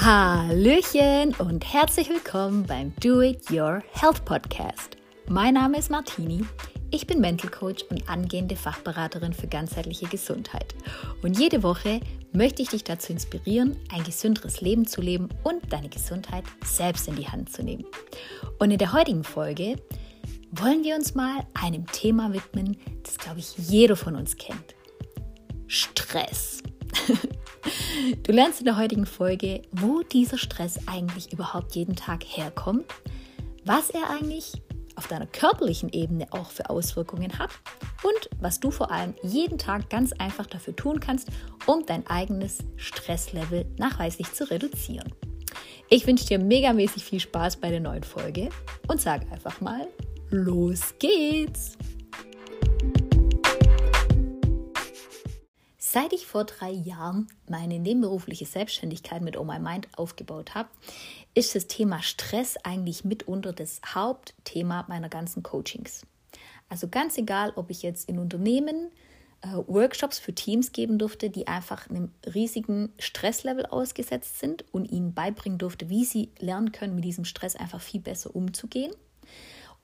Hallöchen und herzlich willkommen beim Do It Your Health Podcast. Mein Name ist Martini. Ich bin Mental Coach und angehende Fachberaterin für ganzheitliche Gesundheit. Und jede Woche möchte ich dich dazu inspirieren, ein gesünderes Leben zu leben und deine Gesundheit selbst in die Hand zu nehmen. Und in der heutigen Folge wollen wir uns mal einem Thema widmen, das, glaube ich, jeder von uns kennt. Stress. Du lernst in der heutigen Folge, wo dieser Stress eigentlich überhaupt jeden Tag herkommt, was er eigentlich auf deiner körperlichen Ebene auch für Auswirkungen hat und was du vor allem jeden Tag ganz einfach dafür tun kannst, um dein eigenes Stresslevel nachweislich zu reduzieren. Ich wünsche dir megamäßig viel Spaß bei der neuen Folge und sage einfach mal, los geht's! Seit ich vor drei Jahren meine nebenberufliche Selbstständigkeit mit Oh My Mind aufgebaut habe, ist das Thema Stress eigentlich mitunter das Hauptthema meiner ganzen Coachings. Also ganz egal, ob ich jetzt in Unternehmen äh, Workshops für Teams geben durfte, die einfach einem riesigen Stresslevel ausgesetzt sind und ihnen beibringen durfte, wie sie lernen können, mit diesem Stress einfach viel besser umzugehen.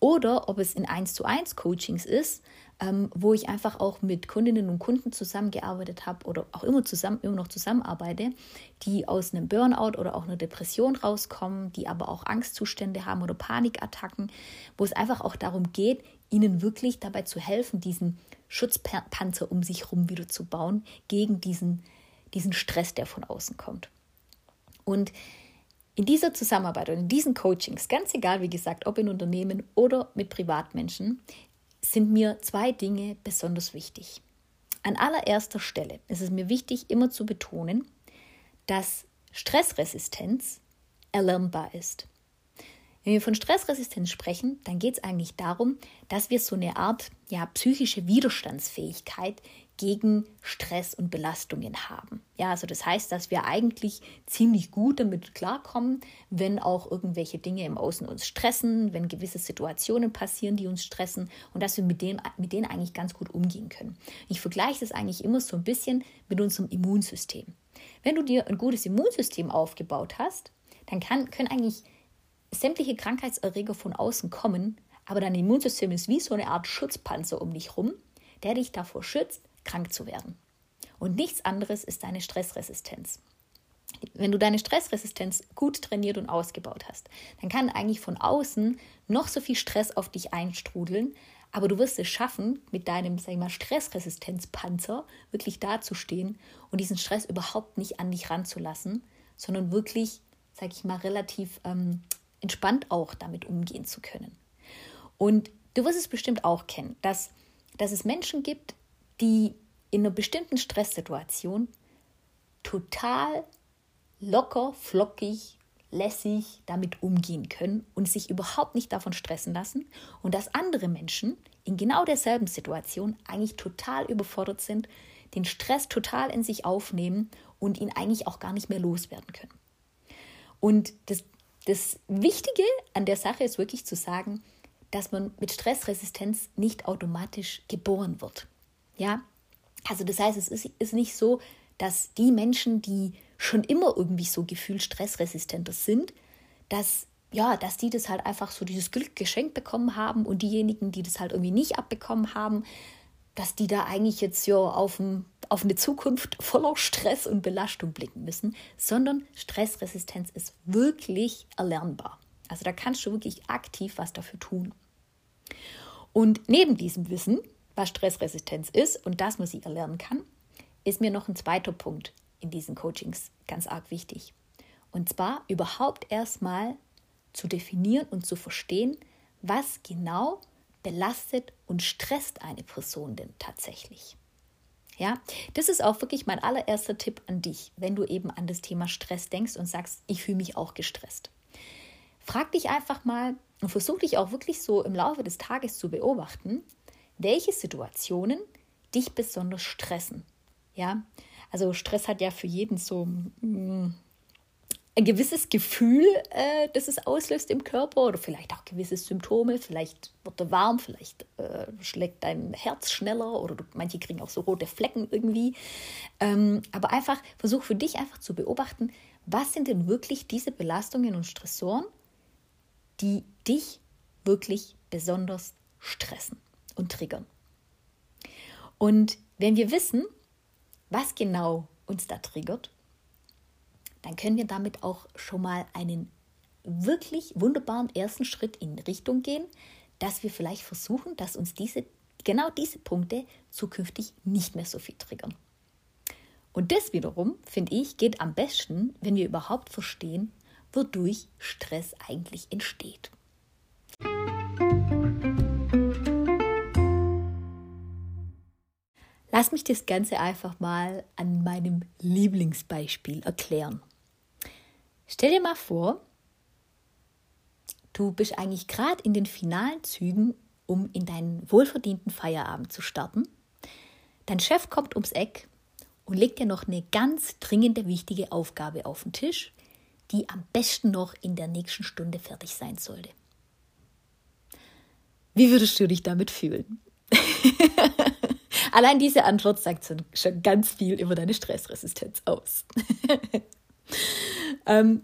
Oder ob es in 1 zu 1 Coachings ist, ähm, wo ich einfach auch mit Kundinnen und Kunden zusammengearbeitet habe oder auch immer zusammen immer noch zusammenarbeite, die aus einem Burnout oder auch einer Depression rauskommen, die aber auch Angstzustände haben oder Panikattacken, wo es einfach auch darum geht, ihnen wirklich dabei zu helfen, diesen Schutzpanzer um sich herum wieder zu bauen gegen diesen, diesen Stress, der von außen kommt. Und in dieser Zusammenarbeit und in diesen Coachings, ganz egal, wie gesagt, ob in Unternehmen oder mit Privatmenschen, sind mir zwei Dinge besonders wichtig. An allererster Stelle ist es mir wichtig, immer zu betonen, dass Stressresistenz erlernbar ist. Wenn wir von Stressresistenz sprechen, dann geht es eigentlich darum, dass wir so eine Art ja, psychische Widerstandsfähigkeit gegen Stress und Belastungen haben. Ja, also das heißt, dass wir eigentlich ziemlich gut damit klarkommen, wenn auch irgendwelche Dinge im Außen uns stressen, wenn gewisse Situationen passieren, die uns stressen und dass wir mit denen, mit denen eigentlich ganz gut umgehen können. Ich vergleiche das eigentlich immer so ein bisschen mit unserem Immunsystem. Wenn du dir ein gutes Immunsystem aufgebaut hast, dann kann, können eigentlich sämtliche Krankheitserreger von außen kommen, aber dein Immunsystem ist wie so eine Art Schutzpanzer um dich rum, der dich davor schützt, krank zu werden. Und nichts anderes ist deine Stressresistenz. Wenn du deine Stressresistenz gut trainiert und ausgebaut hast, dann kann eigentlich von außen noch so viel Stress auf dich einstrudeln, aber du wirst es schaffen, mit deinem, sag ich mal, Stressresistenzpanzer wirklich dazustehen und diesen Stress überhaupt nicht an dich ranzulassen, sondern wirklich, sag ich mal, relativ ähm, entspannt auch damit umgehen zu können. Und du wirst es bestimmt auch kennen, dass, dass es Menschen gibt, die in einer bestimmten Stresssituation total locker, flockig, lässig damit umgehen können und sich überhaupt nicht davon stressen lassen und dass andere Menschen in genau derselben Situation eigentlich total überfordert sind, den Stress total in sich aufnehmen und ihn eigentlich auch gar nicht mehr loswerden können. Und das, das Wichtige an der Sache ist wirklich zu sagen, dass man mit Stressresistenz nicht automatisch geboren wird. Ja, also das heißt, es ist, ist nicht so, dass die Menschen, die schon immer irgendwie so gefühlt stressresistenter sind, dass ja, dass die das halt einfach so dieses Glück geschenkt bekommen haben und diejenigen, die das halt irgendwie nicht abbekommen haben, dass die da eigentlich jetzt ja auf, ein, auf eine Zukunft voller Stress und Belastung blicken müssen, sondern Stressresistenz ist wirklich erlernbar. Also da kannst du wirklich aktiv was dafür tun. Und neben diesem Wissen was Stressresistenz ist und dass man sie erlernen kann, ist mir noch ein zweiter Punkt in diesen Coachings ganz arg wichtig. Und zwar überhaupt erstmal zu definieren und zu verstehen, was genau belastet und stresst eine Person denn tatsächlich. Ja, das ist auch wirklich mein allererster Tipp an dich, wenn du eben an das Thema Stress denkst und sagst, ich fühle mich auch gestresst. Frag dich einfach mal und versuch dich auch wirklich so im Laufe des Tages zu beobachten, welche Situationen dich besonders stressen. Ja, also Stress hat ja für jeden so mm, ein gewisses Gefühl, äh, das es auslöst im Körper oder vielleicht auch gewisse Symptome. Vielleicht wird er warm, vielleicht äh, schlägt dein Herz schneller oder du, manche kriegen auch so rote Flecken irgendwie. Ähm, aber einfach versuch für dich einfach zu beobachten, was sind denn wirklich diese Belastungen und Stressoren, die dich wirklich besonders stressen und triggern. Und wenn wir wissen, was genau uns da triggert, dann können wir damit auch schon mal einen wirklich wunderbaren ersten Schritt in Richtung gehen, dass wir vielleicht versuchen, dass uns diese genau diese Punkte zukünftig nicht mehr so viel triggern. Und das wiederum, finde ich, geht am besten, wenn wir überhaupt verstehen, wodurch Stress eigentlich entsteht. Lass mich das Ganze einfach mal an meinem Lieblingsbeispiel erklären. Stell dir mal vor, du bist eigentlich gerade in den finalen Zügen, um in deinen wohlverdienten Feierabend zu starten. Dein Chef kommt ums Eck und legt dir noch eine ganz dringende, wichtige Aufgabe auf den Tisch, die am besten noch in der nächsten Stunde fertig sein sollte. Wie würdest du dich damit fühlen? Allein diese Antwort sagt schon ganz viel über deine Stressresistenz aus. ähm,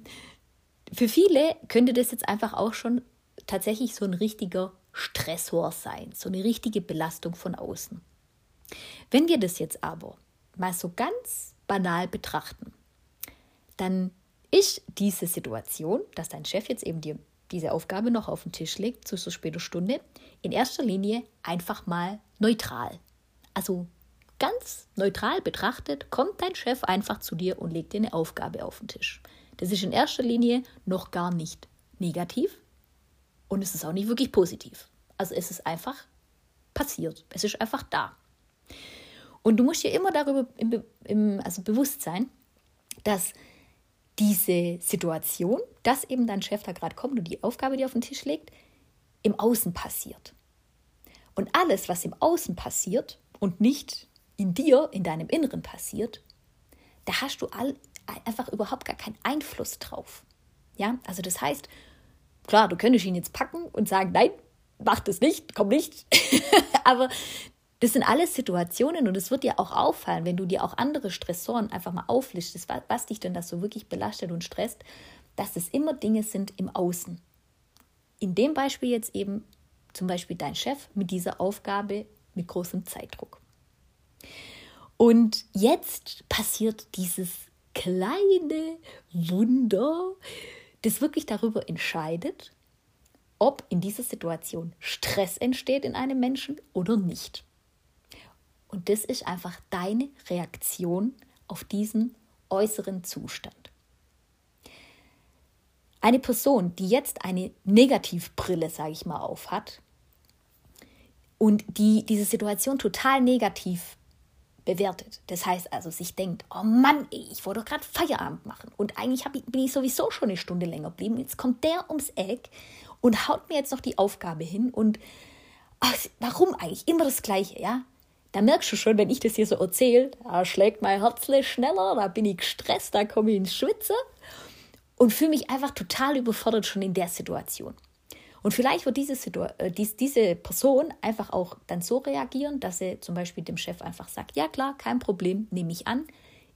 für viele könnte das jetzt einfach auch schon tatsächlich so ein richtiger Stressor sein, so eine richtige Belastung von außen. Wenn wir das jetzt aber mal so ganz banal betrachten, dann ist diese Situation, dass dein Chef jetzt eben dir diese Aufgabe noch auf den Tisch legt zu so später Stunde, in erster Linie einfach mal neutral. Also ganz neutral betrachtet, kommt dein Chef einfach zu dir und legt dir eine Aufgabe auf den Tisch. Das ist in erster Linie noch gar nicht negativ und es ist auch nicht wirklich positiv. Also es ist einfach passiert. Es ist einfach da. Und du musst dir immer darüber im, im, also bewusst sein, dass diese Situation, dass eben dein Chef da gerade kommt und die Aufgabe dir auf den Tisch legt, im Außen passiert. Und alles, was im Außen passiert und nicht in dir, in deinem Inneren passiert, da hast du all, einfach überhaupt gar keinen Einfluss drauf. Ja, also das heißt, klar, du könntest ihn jetzt packen und sagen, nein, mach das nicht, komm nicht. Aber das sind alles Situationen und es wird dir auch auffallen, wenn du dir auch andere Stressoren einfach mal auflistest, was, dich denn das so wirklich belastet und stresst, dass es immer Dinge sind im Außen. In dem Beispiel jetzt eben zum Beispiel dein Chef mit dieser Aufgabe mit großem Zeitdruck. Und jetzt passiert dieses kleine Wunder, das wirklich darüber entscheidet, ob in dieser Situation Stress entsteht in einem Menschen oder nicht. Und das ist einfach deine Reaktion auf diesen äußeren Zustand. Eine Person, die jetzt eine Negativbrille, sage ich mal, auf hat und die diese Situation total negativ bewertet. Das heißt also, sich denkt, oh Mann, ich wollte doch gerade Feierabend machen und eigentlich ich, bin ich sowieso schon eine Stunde länger geblieben. Jetzt kommt der ums Eck und haut mir jetzt noch die Aufgabe hin und ach, warum eigentlich immer das Gleiche, ja? Da merkst du schon, wenn ich das hier so erzähle, da schlägt mein Herz schneller, da bin ich gestresst, da komme ich ins Schwitzen und fühle mich einfach total überfordert schon in der Situation. Und vielleicht wird diese, Situ äh, dies, diese Person einfach auch dann so reagieren, dass sie zum Beispiel dem Chef einfach sagt, ja klar, kein Problem, nehme ich an.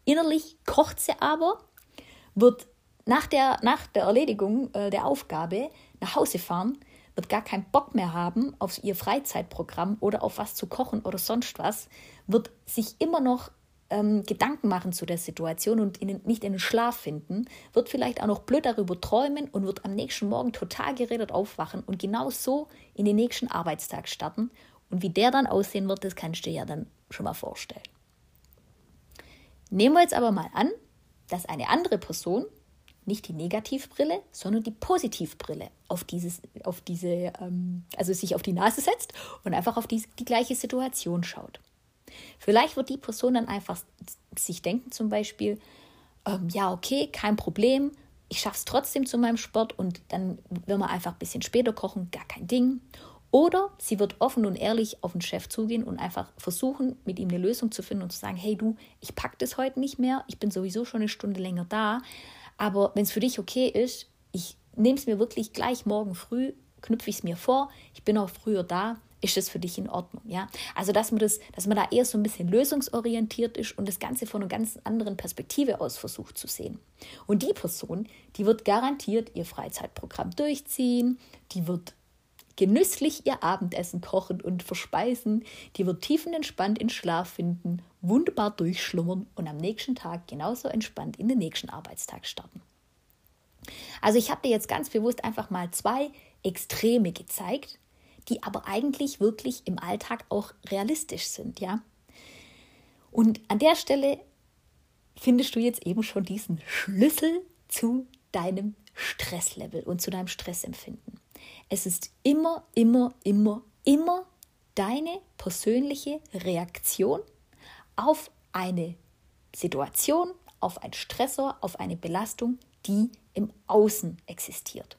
Innerlich kocht sie aber, wird nach der, nach der Erledigung äh, der Aufgabe nach Hause fahren, wird gar keinen Bock mehr haben auf ihr Freizeitprogramm oder auf was zu kochen oder sonst was, wird sich immer noch ähm, Gedanken machen zu der Situation und in nicht in den Schlaf finden, wird vielleicht auch noch blöd darüber träumen und wird am nächsten Morgen total geredet aufwachen und genau so in den nächsten Arbeitstag starten. Und wie der dann aussehen wird, das kannst du dir ja dann schon mal vorstellen. Nehmen wir jetzt aber mal an, dass eine andere Person nicht die Negativbrille, sondern die Positivbrille auf dieses, auf diese, ähm, also sich auf die Nase setzt und einfach auf die, die gleiche Situation schaut. Vielleicht wird die Person dann einfach sich denken, zum Beispiel, ähm, ja, okay, kein Problem, ich schaffe es trotzdem zu meinem Sport und dann will man einfach ein bisschen später kochen, gar kein Ding. Oder sie wird offen und ehrlich auf den Chef zugehen und einfach versuchen, mit ihm eine Lösung zu finden und zu sagen, hey du, ich packe das heute nicht mehr, ich bin sowieso schon eine Stunde länger da, aber wenn es für dich okay ist, ich nehme es mir wirklich gleich morgen früh, knüpfe ich es mir vor, ich bin auch früher da, ist das für dich in Ordnung, ja? Also, dass man das, dass man da eher so ein bisschen lösungsorientiert ist und das Ganze von einer ganz anderen Perspektive aus versucht zu sehen. Und die Person, die wird garantiert ihr Freizeitprogramm durchziehen, die wird genüsslich ihr Abendessen kochen und verspeisen, die wird tiefenentspannt in Schlaf finden, wunderbar durchschlummern und am nächsten Tag genauso entspannt in den nächsten Arbeitstag starten. Also ich habe dir jetzt ganz bewusst einfach mal zwei Extreme gezeigt, die aber eigentlich wirklich im Alltag auch realistisch sind, ja. Und an der Stelle findest du jetzt eben schon diesen Schlüssel zu deinem Stresslevel und zu deinem Stressempfinden. Es ist immer, immer, immer, immer deine persönliche Reaktion auf eine Situation, auf einen Stressor, auf eine Belastung, die im Außen existiert.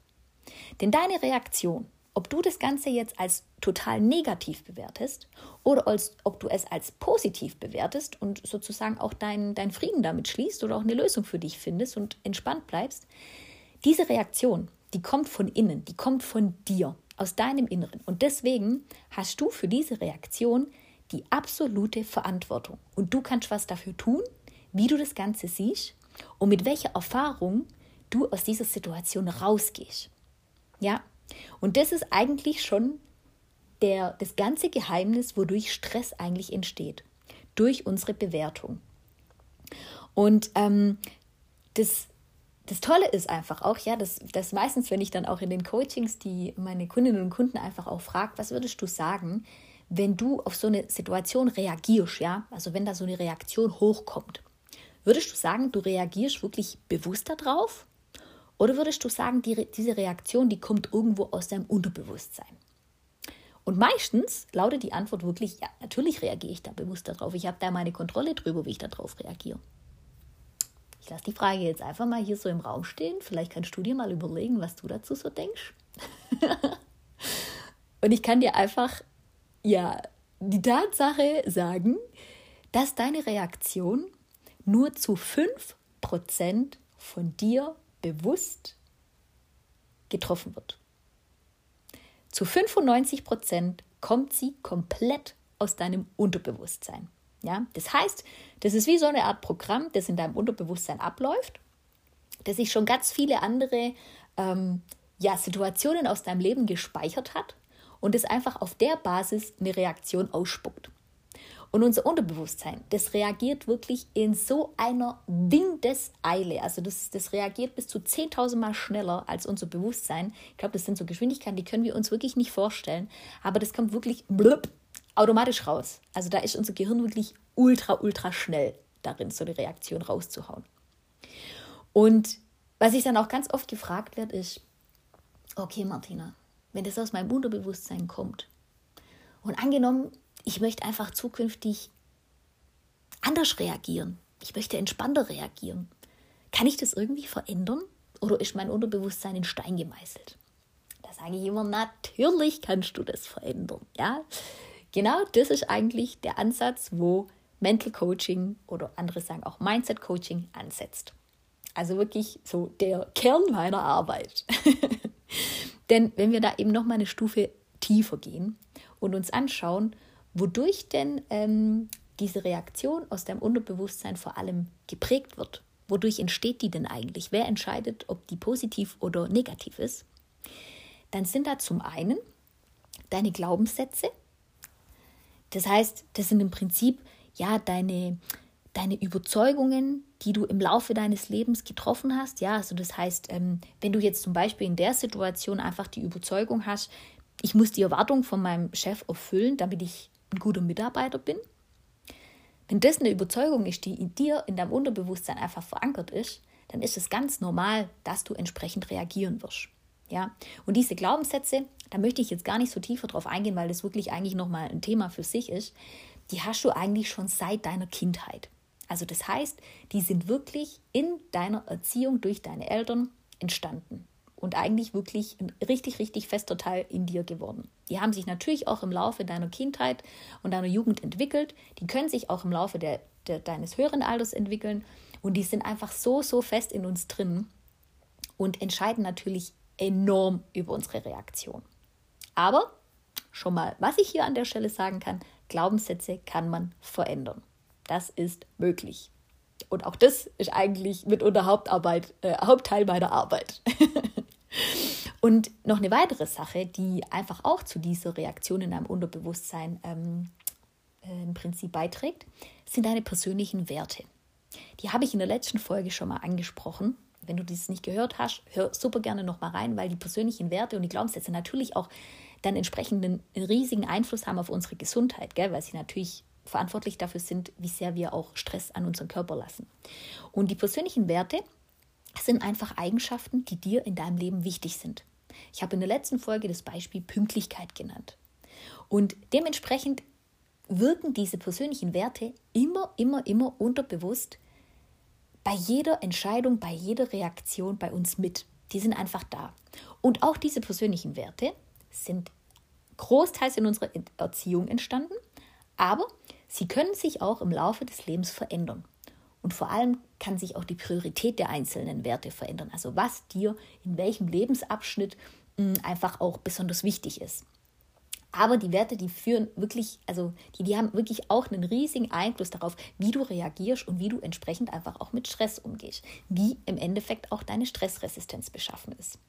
Denn deine Reaktion ob du das Ganze jetzt als total negativ bewertest oder als, ob du es als positiv bewertest und sozusagen auch deinen dein Frieden damit schließt oder auch eine Lösung für dich findest und entspannt bleibst, diese Reaktion, die kommt von innen, die kommt von dir, aus deinem Inneren. Und deswegen hast du für diese Reaktion die absolute Verantwortung. Und du kannst was dafür tun, wie du das Ganze siehst und mit welcher Erfahrung du aus dieser Situation rausgehst. Ja, und das ist eigentlich schon der, das ganze Geheimnis, wodurch Stress eigentlich entsteht. Durch unsere Bewertung. Und ähm, das, das Tolle ist einfach auch, ja, dass, dass meistens, wenn ich dann auch in den Coachings die meine Kundinnen und Kunden einfach auch frage, was würdest du sagen, wenn du auf so eine Situation reagierst, ja, also wenn da so eine Reaktion hochkommt, würdest du sagen, du reagierst wirklich bewusst darauf oder würdest du sagen, die, diese Reaktion, die kommt irgendwo aus deinem Unterbewusstsein? Und meistens lautet die Antwort wirklich, ja, natürlich reagiere ich da bewusst darauf. Ich habe da meine Kontrolle drüber, wie ich darauf reagiere. Ich lasse die Frage jetzt einfach mal hier so im Raum stehen. Vielleicht kannst du dir mal überlegen, was du dazu so denkst. Und ich kann dir einfach, ja, die Tatsache sagen, dass deine Reaktion nur zu 5% von dir bewusst getroffen wird. Zu 95 Prozent kommt sie komplett aus deinem Unterbewusstsein. Ja? Das heißt, das ist wie so eine Art Programm, das in deinem Unterbewusstsein abläuft, das sich schon ganz viele andere ähm, ja, Situationen aus deinem Leben gespeichert hat und es einfach auf der Basis eine Reaktion ausspuckt. Und unser Unterbewusstsein, das reagiert wirklich in so einer Windeseile. Also das, das reagiert bis zu 10.000 Mal schneller als unser Bewusstsein. Ich glaube, das sind so Geschwindigkeiten, die können wir uns wirklich nicht vorstellen. Aber das kommt wirklich blub, automatisch raus. Also da ist unser Gehirn wirklich ultra, ultra schnell darin, so eine Reaktion rauszuhauen. Und was ich dann auch ganz oft gefragt wird, ist, okay Martina, wenn das aus meinem Unterbewusstsein kommt und angenommen, ich möchte einfach zukünftig anders reagieren. Ich möchte entspannter reagieren. Kann ich das irgendwie verändern? Oder ist mein Unterbewusstsein in Stein gemeißelt? Da sage ich immer, natürlich kannst du das verändern. Ja? Genau das ist eigentlich der Ansatz, wo Mental Coaching oder andere sagen auch Mindset Coaching ansetzt. Also wirklich so der Kern meiner Arbeit. Denn wenn wir da eben noch mal eine Stufe tiefer gehen und uns anschauen, wodurch denn ähm, diese Reaktion aus deinem Unterbewusstsein vor allem geprägt wird. Wodurch entsteht die denn eigentlich? Wer entscheidet, ob die positiv oder negativ ist? Dann sind da zum einen deine Glaubenssätze. Das heißt, das sind im Prinzip ja deine, deine Überzeugungen, die du im Laufe deines Lebens getroffen hast. Ja, also das heißt, ähm, wenn du jetzt zum Beispiel in der Situation einfach die Überzeugung hast, ich muss die Erwartung von meinem Chef erfüllen, damit ich ein guter Mitarbeiter bin, wenn das eine Überzeugung ist, die in dir, in deinem Unterbewusstsein einfach verankert ist, dann ist es ganz normal, dass du entsprechend reagieren wirst. Ja? Und diese Glaubenssätze, da möchte ich jetzt gar nicht so tiefer drauf eingehen, weil das wirklich eigentlich nochmal ein Thema für sich ist, die hast du eigentlich schon seit deiner Kindheit. Also das heißt, die sind wirklich in deiner Erziehung durch deine Eltern entstanden und eigentlich wirklich ein richtig, richtig fester Teil in dir geworden. Die haben sich natürlich auch im Laufe deiner Kindheit und deiner Jugend entwickelt. Die können sich auch im Laufe der, der, deines höheren Alters entwickeln. Und die sind einfach so, so fest in uns drin und entscheiden natürlich enorm über unsere Reaktion. Aber schon mal, was ich hier an der Stelle sagen kann, Glaubenssätze kann man verändern. Das ist möglich. Und auch das ist eigentlich mitunter Hauptarbeit, äh, Hauptteil meiner Arbeit. Und noch eine weitere Sache, die einfach auch zu dieser Reaktion in einem Unterbewusstsein ähm, äh, im Prinzip beiträgt, sind deine persönlichen Werte. Die habe ich in der letzten Folge schon mal angesprochen. Wenn du dieses nicht gehört hast, hör super gerne noch mal rein, weil die persönlichen Werte und die Glaubenssätze natürlich auch dann entsprechend einen riesigen Einfluss haben auf unsere Gesundheit, gell? weil sie natürlich verantwortlich dafür sind, wie sehr wir auch Stress an unseren Körper lassen. Und die persönlichen Werte sind einfach Eigenschaften, die dir in deinem Leben wichtig sind. Ich habe in der letzten Folge das Beispiel Pünktlichkeit genannt. Und dementsprechend wirken diese persönlichen Werte immer, immer, immer unterbewusst bei jeder Entscheidung, bei jeder Reaktion bei uns mit. Die sind einfach da. Und auch diese persönlichen Werte sind großteils in unserer Erziehung entstanden, aber sie können sich auch im Laufe des Lebens verändern. Und vor allem kann sich auch die Priorität der einzelnen Werte verändern. Also was dir in welchem Lebensabschnitt hm, einfach auch besonders wichtig ist. Aber die Werte, die führen wirklich, also die, die haben wirklich auch einen riesigen Einfluss darauf, wie du reagierst und wie du entsprechend einfach auch mit Stress umgehst. Wie im Endeffekt auch deine Stressresistenz beschaffen ist.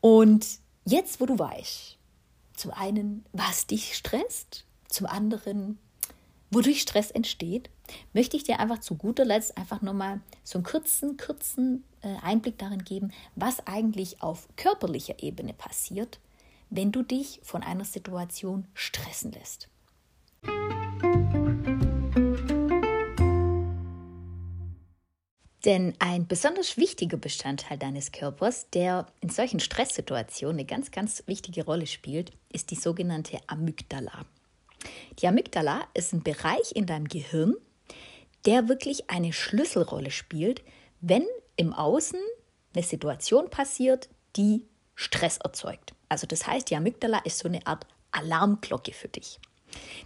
Und jetzt, wo du weißt, zum einen, was dich stresst, zum anderen, wodurch Stress entsteht, möchte ich dir einfach zu guter Letzt einfach nochmal so einen kurzen, kurzen äh, Einblick darin geben, was eigentlich auf körperlicher Ebene passiert, wenn du dich von einer Situation stressen lässt. Denn ein besonders wichtiger Bestandteil deines Körpers, der in solchen Stresssituationen eine ganz, ganz wichtige Rolle spielt, ist die sogenannte Amygdala. Die Amygdala ist ein Bereich in deinem Gehirn, der wirklich eine Schlüsselrolle spielt, wenn im Außen eine Situation passiert, die Stress erzeugt. Also das heißt, die Amygdala ist so eine Art Alarmglocke für dich.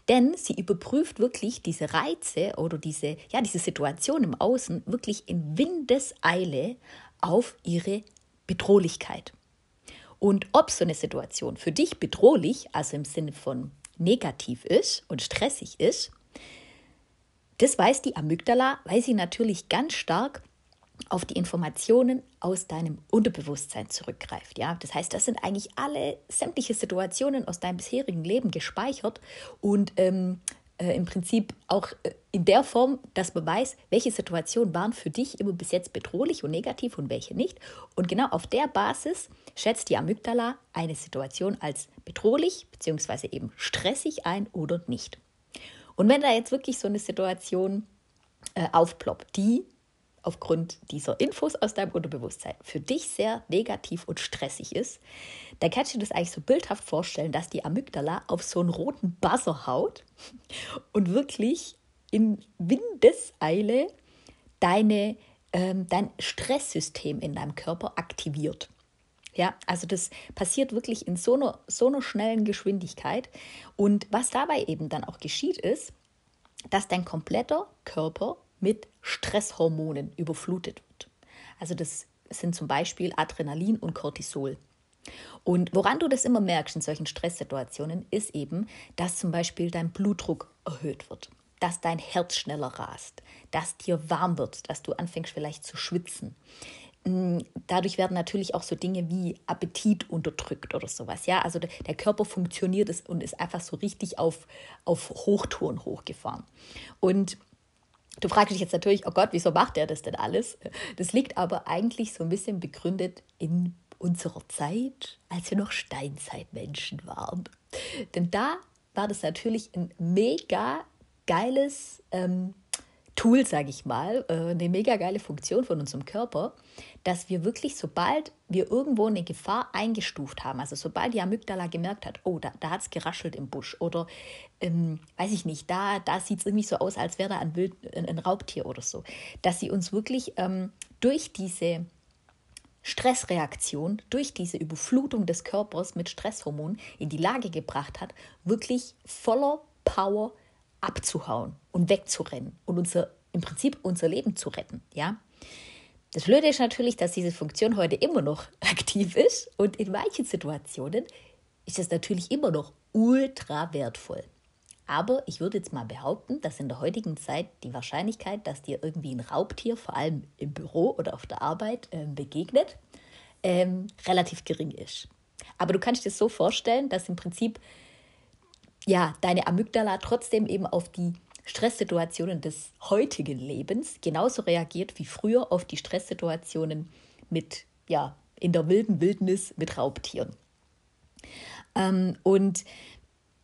Denn sie überprüft wirklich diese Reize oder diese, ja, diese Situation im Außen wirklich in Windeseile auf ihre Bedrohlichkeit. Und ob so eine Situation für dich bedrohlich, also im Sinne von negativ ist und stressig ist, das weiß die Amygdala, weil sie natürlich ganz stark auf die Informationen aus deinem Unterbewusstsein zurückgreift. Ja, das heißt, das sind eigentlich alle sämtliche Situationen aus deinem bisherigen Leben gespeichert und ähm, äh, im Prinzip auch äh, in der Form, dass man weiß, welche Situationen waren für dich immer bis jetzt bedrohlich und negativ und welche nicht. Und genau auf der Basis schätzt die Amygdala eine Situation als bedrohlich bzw. eben stressig ein oder nicht. Und wenn da jetzt wirklich so eine Situation äh, aufploppt, die aufgrund dieser Infos aus deinem Unterbewusstsein für dich sehr negativ und stressig ist, dann kannst du dir das eigentlich so bildhaft vorstellen, dass die Amygdala auf so einen roten Buzzer haut und wirklich in Windeseile deine, ähm, dein Stresssystem in deinem Körper aktiviert. Ja, also das passiert wirklich in so einer, so einer schnellen Geschwindigkeit. Und was dabei eben dann auch geschieht, ist, dass dein kompletter Körper mit Stresshormonen überflutet wird. Also das sind zum Beispiel Adrenalin und Cortisol. Und woran du das immer merkst in solchen Stresssituationen, ist eben, dass zum Beispiel dein Blutdruck erhöht wird, dass dein Herz schneller rast, dass dir warm wird, dass du anfängst vielleicht zu schwitzen. Mm, dadurch werden natürlich auch so Dinge wie Appetit unterdrückt oder sowas. Ja, also der Körper funktioniert und ist einfach so richtig auf, auf Hochtouren hochgefahren. Und Du fragst dich jetzt natürlich, oh Gott, wieso macht er das denn alles? Das liegt aber eigentlich so ein bisschen begründet in unserer Zeit, als wir noch Steinzeitmenschen waren. Denn da war das natürlich ein mega geiles ähm, Tool, sage ich mal, äh, eine mega geile Funktion von unserem Körper, dass wir wirklich, sobald wir irgendwo eine Gefahr eingestuft haben, also sobald die Amygdala gemerkt hat, oh, da, da hat es geraschelt im Busch oder ähm, weiß ich nicht, da, da sieht es irgendwie so aus, als wäre da ein, Wild, ein, ein, Raubtier oder so, dass sie uns wirklich ähm, durch diese Stressreaktion, durch diese Überflutung des Körpers mit Stresshormonen in die Lage gebracht hat, wirklich voller Power abzuhauen und wegzurennen und unser, im Prinzip unser Leben zu retten. Ja? Das Blöde ist natürlich, dass diese Funktion heute immer noch aktiv ist und in manchen Situationen ist es natürlich immer noch ultra wertvoll. Aber ich würde jetzt mal behaupten, dass in der heutigen Zeit die Wahrscheinlichkeit, dass dir irgendwie ein Raubtier, vor allem im Büro oder auf der Arbeit, äh, begegnet, ähm, relativ gering ist. Aber du kannst dir so vorstellen, dass im Prinzip ja, deine Amygdala trotzdem eben auf die Stresssituationen des heutigen Lebens genauso reagiert wie früher auf die Stresssituationen mit, ja, in der wilden Wildnis mit Raubtieren. Ähm, und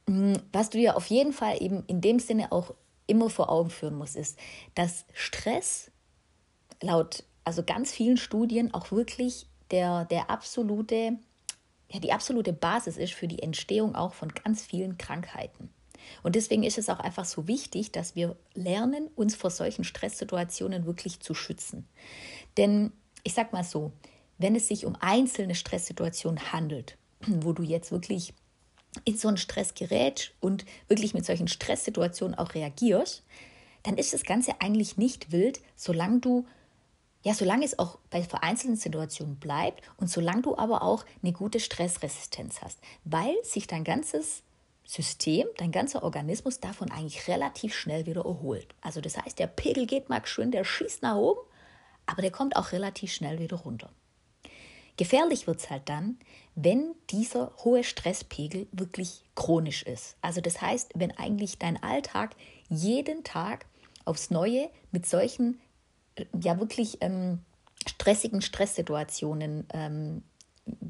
mh, hm, was du ja auf jeden Fall eben in dem Sinne auch immer vor Augen führen musst, ist, dass Stress laut also ganz vielen Studien auch wirklich der, der absolute, ja, die absolute Basis ist für die Entstehung auch von ganz vielen Krankheiten. Und deswegen ist es auch einfach so wichtig, dass wir lernen, uns vor solchen Stresssituationen wirklich zu schützen. Denn ich sag mal so, wenn es sich um einzelne Stresssituationen handelt, wo du jetzt wirklich in so einen Stress gerätst und wirklich mit solchen Stresssituationen auch reagierst, dann ist das Ganze eigentlich nicht wild, solange du ja, solange es auch bei vereinzelten Situationen bleibt und solange du aber auch eine gute Stressresistenz hast, weil sich dein ganzes System, dein ganzer Organismus davon eigentlich relativ schnell wieder erholt. Also das heißt, der Pegel geht mal schön, der schießt nach oben, aber der kommt auch relativ schnell wieder runter. Gefährlich wird es halt dann, wenn dieser hohe Stresspegel wirklich chronisch ist. Also das heißt, wenn eigentlich dein Alltag jeden Tag aufs Neue mit solchen ja wirklich ähm, stressigen Stresssituationen ähm,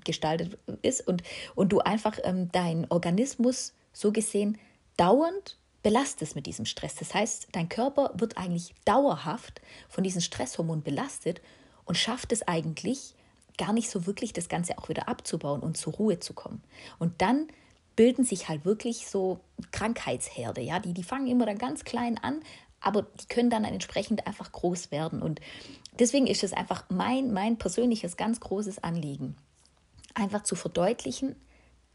gestaltet ist und, und du einfach ähm, deinen Organismus so gesehen dauernd belastest mit diesem Stress. Das heißt, dein Körper wird eigentlich dauerhaft von diesen Stresshormonen belastet und schafft es eigentlich gar nicht so wirklich, das Ganze auch wieder abzubauen und zur Ruhe zu kommen. Und dann bilden sich halt wirklich so Krankheitsherde, ja, die, die fangen immer dann ganz klein an, aber die können dann entsprechend einfach groß werden. Und deswegen ist es einfach mein, mein persönliches ganz großes Anliegen, einfach zu verdeutlichen,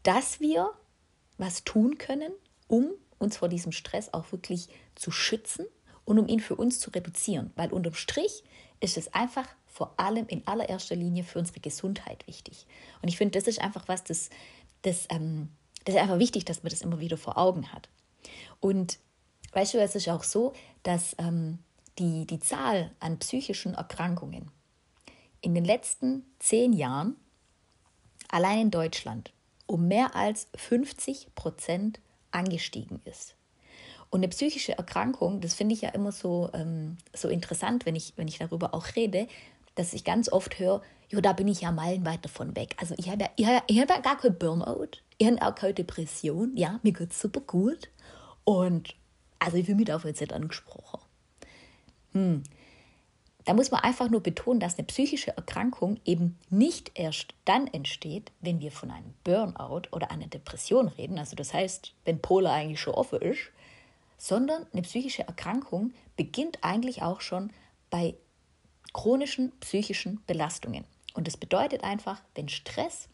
dass wir was tun können, um uns vor diesem Stress auch wirklich zu schützen und um ihn für uns zu reduzieren. Weil unterm Strich ist es einfach vor allem in allererster Linie für unsere Gesundheit wichtig. Und ich finde, das ist einfach was, das, das, ähm, das ist einfach wichtig, dass man das immer wieder vor Augen hat. Und weißt du, es ist auch so, dass ähm, die, die Zahl an psychischen Erkrankungen in den letzten zehn Jahren allein in Deutschland um mehr als 50 Prozent angestiegen ist. Und eine psychische Erkrankung, das finde ich ja immer so, ähm, so interessant, wenn ich, wenn ich darüber auch rede, dass ich ganz oft höre, ja, da bin ich ja meilenweit davon weg. Also ich habe ja, ich hab, ich hab ja gar kein Burnout, ich habe auch keine Depression, ja, mir geht super gut. Und also ich fühle mich dafür jetzt nicht angesprochen. Hm. Da muss man einfach nur betonen, dass eine psychische Erkrankung eben nicht erst dann entsteht, wenn wir von einem Burnout oder einer Depression reden, also das heißt, wenn Pole eigentlich schon offen ist, sondern eine psychische Erkrankung beginnt eigentlich auch schon bei chronischen psychischen Belastungen. Und das bedeutet einfach, wenn Stress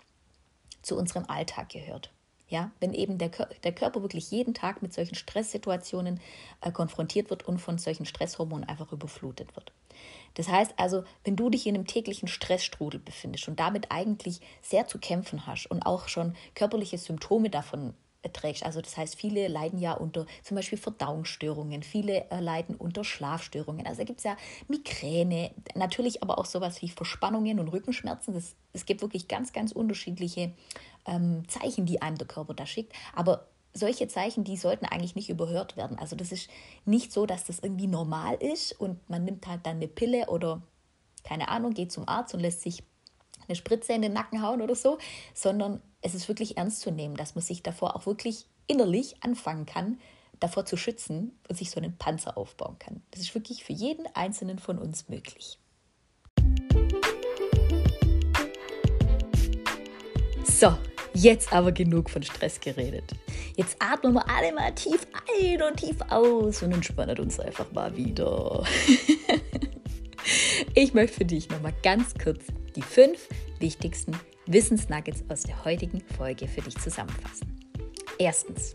zu unserem Alltag gehört. Ja, wenn eben der, der Körper wirklich jeden Tag mit solchen Stresssituationen äh, konfrontiert wird und von solchen Stresshormonen einfach überflutet wird. Das heißt also, wenn du dich in einem täglichen Stressstrudel befindest und damit eigentlich sehr zu kämpfen hast und auch schon körperliche Symptome davon trägst. Also das heißt, viele leiden ja unter zum Beispiel Verdauungsstörungen, viele äh, leiden unter Schlafstörungen. Also da gibt es ja Migräne, natürlich aber auch sowas wie Verspannungen und Rückenschmerzen. Es gibt wirklich ganz, ganz unterschiedliche ähm, Zeichen, die einem der Körper da schickt. Aber solche Zeichen, die sollten eigentlich nicht überhört werden. Also das ist nicht so, dass das irgendwie normal ist und man nimmt halt dann eine Pille oder keine Ahnung, geht zum Arzt und lässt sich eine Spritze in den Nacken hauen oder so, sondern es ist wirklich ernst zu nehmen, dass man sich davor auch wirklich innerlich anfangen kann, davor zu schützen und sich so einen Panzer aufbauen kann. Das ist wirklich für jeden Einzelnen von uns möglich. So, jetzt aber genug von Stress geredet. Jetzt atmen wir alle mal tief ein und tief aus und entspannen uns einfach mal wieder. ich möchte für dich nochmal ganz kurz die fünf wichtigsten Wissensnuggets aus der heutigen Folge für dich zusammenfassen. Erstens,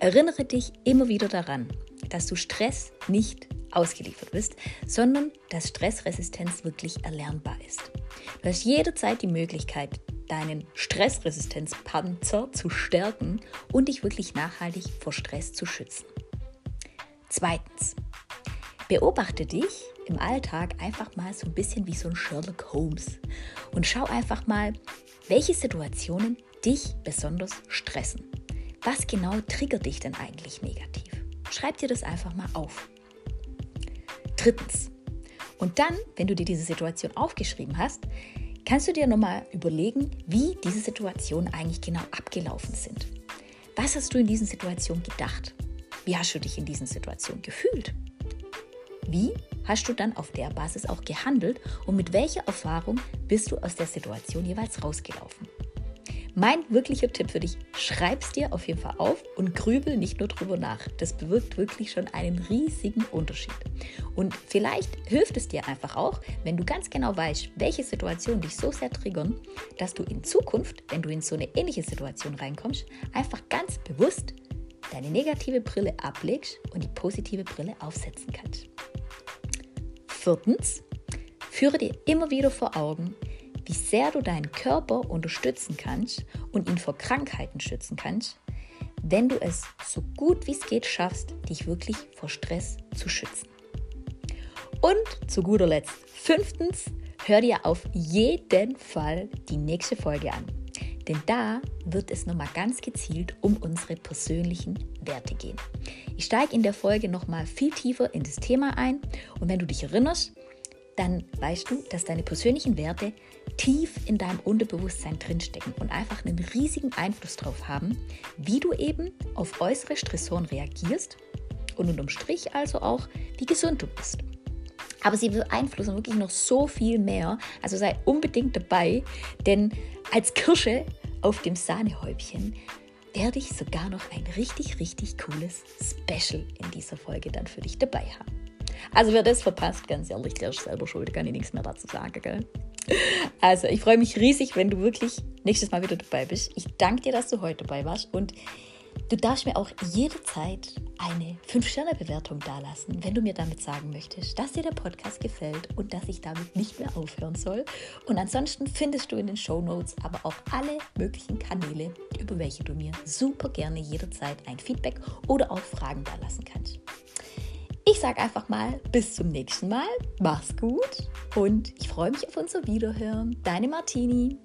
erinnere dich immer wieder daran, dass du Stress nicht ausgeliefert bist, sondern dass Stressresistenz wirklich erlernbar ist. Du hast jederzeit die Möglichkeit, deinen Stressresistenzpanzer zu stärken und dich wirklich nachhaltig vor Stress zu schützen. Zweitens, beobachte dich im Alltag einfach mal so ein bisschen wie so ein Sherlock Holmes und schau einfach mal, welche Situationen dich besonders stressen. Was genau triggert dich denn eigentlich negativ? Schreib dir das einfach mal auf. Drittens, und dann, wenn du dir diese Situation aufgeschrieben hast, kannst du dir nochmal überlegen, wie diese Situationen eigentlich genau abgelaufen sind. Was hast du in diesen Situationen gedacht? Wie hast du dich in diesen Situationen gefühlt? Wie hast du dann auf der Basis auch gehandelt und mit welcher Erfahrung bist du aus der Situation jeweils rausgelaufen? Mein wirklicher Tipp für dich, schreib es dir auf jeden Fall auf und grübel nicht nur drüber nach. Das bewirkt wirklich schon einen riesigen Unterschied. Und vielleicht hilft es dir einfach auch, wenn du ganz genau weißt, welche Situationen dich so sehr triggern, dass du in Zukunft, wenn du in so eine ähnliche Situation reinkommst, einfach ganz bewusst deine negative Brille ablegst und die positive Brille aufsetzen kannst. Viertens, führe dir immer wieder vor Augen, wie sehr du deinen Körper unterstützen kannst und ihn vor Krankheiten schützen kannst, wenn du es so gut wie es geht schaffst, dich wirklich vor Stress zu schützen. Und zu guter Letzt, fünftens, hör dir auf jeden Fall die nächste Folge an. Denn da wird es nochmal ganz gezielt um unsere persönlichen Werte gehen. Ich steige in der Folge nochmal viel tiefer in das Thema ein und wenn du dich erinnerst, dann weißt du, dass deine persönlichen Werte tief in deinem Unterbewusstsein drinstecken und einfach einen riesigen Einfluss darauf haben, wie du eben auf äußere Stressoren reagierst und unterm Strich also auch, wie gesund du bist. Aber sie beeinflussen wirklich noch so viel mehr. Also sei unbedingt dabei, denn als Kirsche auf dem Sahnehäubchen werde ich sogar noch ein richtig, richtig cooles Special in dieser Folge dann für dich dabei haben. Also wer das verpasst, ganz ehrlich, der ist selber schuld, kann ich nichts mehr dazu sagen. Gell? Also ich freue mich riesig, wenn du wirklich nächstes Mal wieder dabei bist. Ich danke dir, dass du heute dabei warst und du darfst mir auch jederzeit eine 5-Sterne-Bewertung dalassen, wenn du mir damit sagen möchtest, dass dir der Podcast gefällt und dass ich damit nicht mehr aufhören soll. Und ansonsten findest du in den Show Notes aber auch alle möglichen Kanäle, über welche du mir super gerne jederzeit ein Feedback oder auch Fragen dalassen kannst. Ich sage einfach mal bis zum nächsten Mal. Mach's gut und ich freue mich auf unser Wiederhören. Deine Martini.